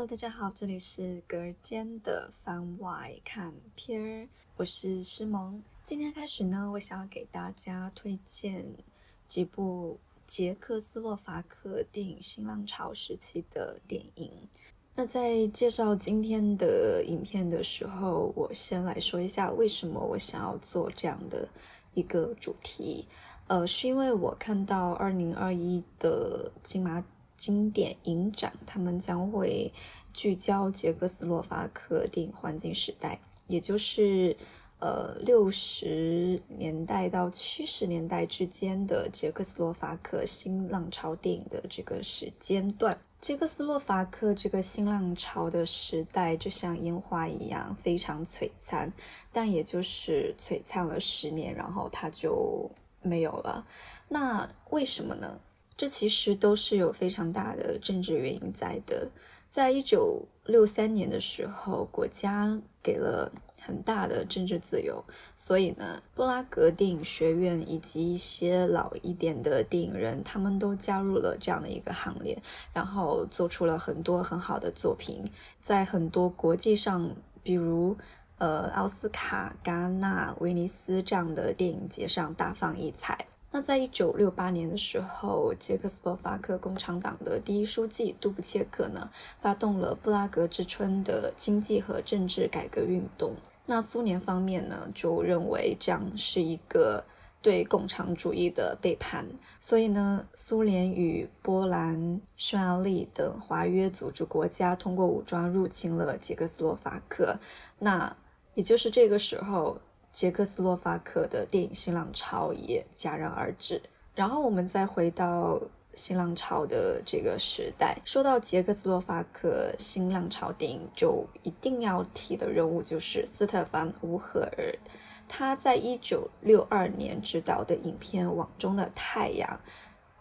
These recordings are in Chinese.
Hello，大家好，这里是隔间的番外看片儿，我是诗萌。今天开始呢，我想要给大家推荐几部捷克斯洛伐克电影新浪潮时期的电影。那在介绍今天的影片的时候，我先来说一下为什么我想要做这样的一个主题。呃，是因为我看到二零二一的金马经典影展，他们将会聚焦捷克斯洛伐克电影黄金时代，也就是呃六十年代到七十年代之间的捷克斯洛伐克新浪潮电影的这个时间段。捷克斯洛伐克这个新浪潮的时代，就像烟花一样，非常璀璨，但也就是璀璨了十年，然后它就。没有了，那为什么呢？这其实都是有非常大的政治原因在的。在一九六三年的时候，国家给了很大的政治自由，所以呢，布拉格电影学院以及一些老一点的电影人，他们都加入了这样的一个行列，然后做出了很多很好的作品，在很多国际上，比如。呃，奥斯卡、戛纳、威尼斯这样的电影节上大放异彩。那在一九六八年的时候，捷克斯洛伐克共产党的第一书记杜布切克呢，发动了布拉格之春的经济和政治改革运动。那苏联方面呢，就认为这样是一个对共产主义的背叛，所以呢，苏联与波兰、匈牙利等华约组织国家通过武装入侵了捷克斯洛伐克。那也就是这个时候，捷克斯洛伐克的电影新浪潮也戛然而止。然后我们再回到新浪潮的这个时代，说到捷克斯洛伐克新浪潮电影，就一定要提的人物就是斯特凡·乌赫尔。他在一九六二年执导的影片《网中的太阳》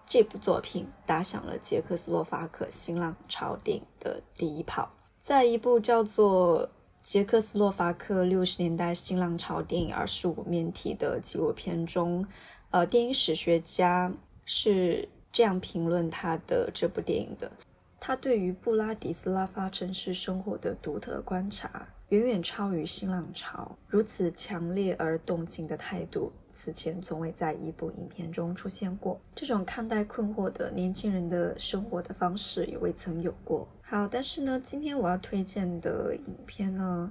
这部作品，打响了捷克斯洛伐克新浪潮电影的第一炮。在一部叫做捷克斯洛伐克六十年代新浪潮电影二十五面体的纪录片中，呃，电影史学家是这样评论他的这部电影的：他对于布拉迪斯拉发城市生活的独特观察，远远超于新浪潮。如此强烈而动情的态度，此前从未在一部影片中出现过。这种看待困惑的年轻人的生活的方式，也未曾有过。好，但是呢，今天我要推荐的影片呢，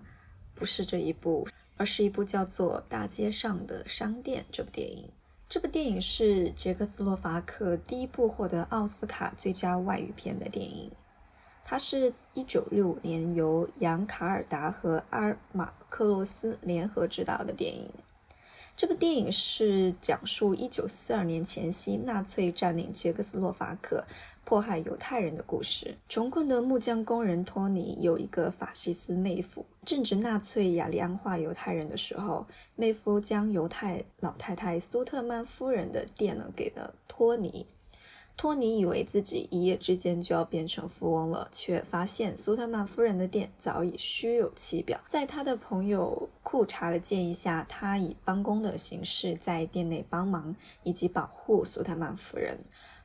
不是这一部，而是一部叫做《大街上的商店》这部电影。这部电影是捷克斯洛伐克第一部获得奥斯卡最佳外语片的电影。它是一九六五年由杨卡尔达和阿尔马克洛斯联合执导的电影。这部电影是讲述一九四二年前夕，纳粹占领捷克斯洛伐克。迫害犹太人的故事。穷困的木匠工人托尼有一个法西斯妹夫。正值纳粹雅利安化犹太人的时候，妹夫将犹太老太太苏特曼夫人的店呢给了托尼。托尼以为自己一夜之间就要变成富翁了，却发现苏特曼夫人的店早已虚有其表。在他的朋友库查的建议下，他以帮工的形式在店内帮忙以及保护苏特曼夫人。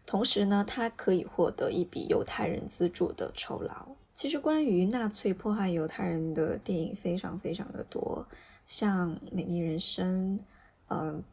同时呢，他可以获得一笔犹太人资助的酬劳。其实，关于纳粹迫害犹太人的电影非常非常的多，像《美丽人生》，嗯，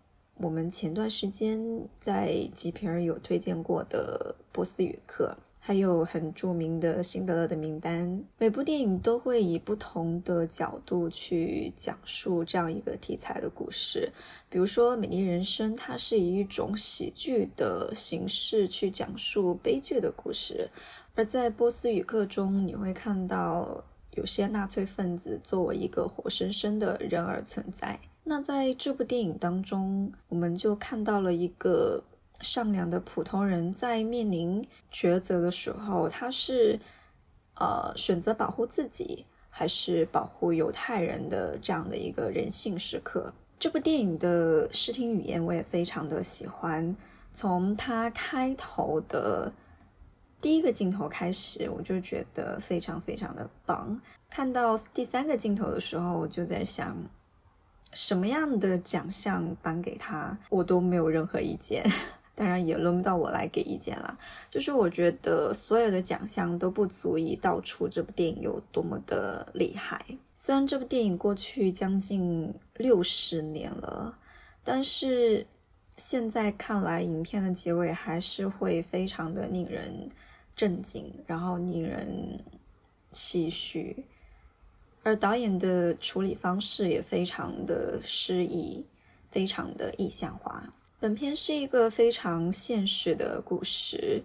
我们前段时间在极片有推荐过的《波斯语课》。还有很著名的《辛德勒的名单》，每部电影都会以不同的角度去讲述这样一个题材的故事。比如说《美丽人生》，它是以一种喜剧的形式去讲述悲剧的故事；而在《波斯语课》中，你会看到有些纳粹分子作为一个活生生的人而存在。那在这部电影当中，我们就看到了一个。善良的普通人在面临抉择的时候，他是呃选择保护自己，还是保护犹太人的这样的一个人性时刻。这部电影的视听语言我也非常的喜欢，从它开头的第一个镜头开始，我就觉得非常非常的棒。看到第三个镜头的时候，我就在想，什么样的奖项颁给他，我都没有任何意见。当然也轮不到我来给意见了。就是我觉得所有的奖项都不足以道出这部电影有多么的厉害。虽然这部电影过去将近六十年了，但是现在看来，影片的结尾还是会非常的令人震惊，然后令人唏嘘。而导演的处理方式也非常的诗意，非常的意象化。本片是一个非常现实的故事，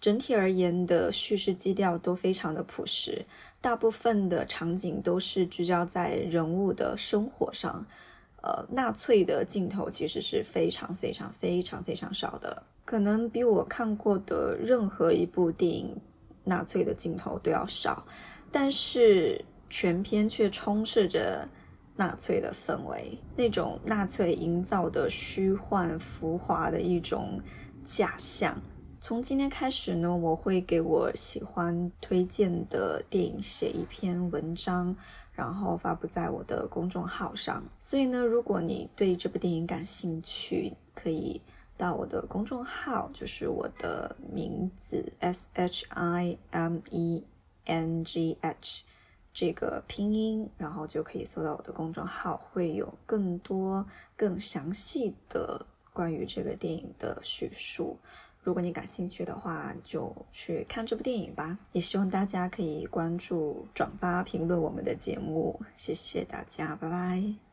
整体而言的叙事基调都非常的朴实，大部分的场景都是聚焦在人物的生活上。呃，纳粹的镜头其实是非常非常非常非常少的，可能比我看过的任何一部电影纳粹的镜头都要少，但是。全片却充斥着纳粹的氛围，那种纳粹营造的虚幻浮华的一种假象。从今天开始呢，我会给我喜欢推荐的电影写一篇文章，然后发布在我的公众号上。所以呢，如果你对这部电影感兴趣，可以到我的公众号，就是我的名字 S H I M E N G H。这个拼音，然后就可以搜到我的公众号，会有更多更详细的关于这个电影的叙述。如果你感兴趣的话，就去看这部电影吧。也希望大家可以关注、转发、评论我们的节目，谢谢大家，拜拜。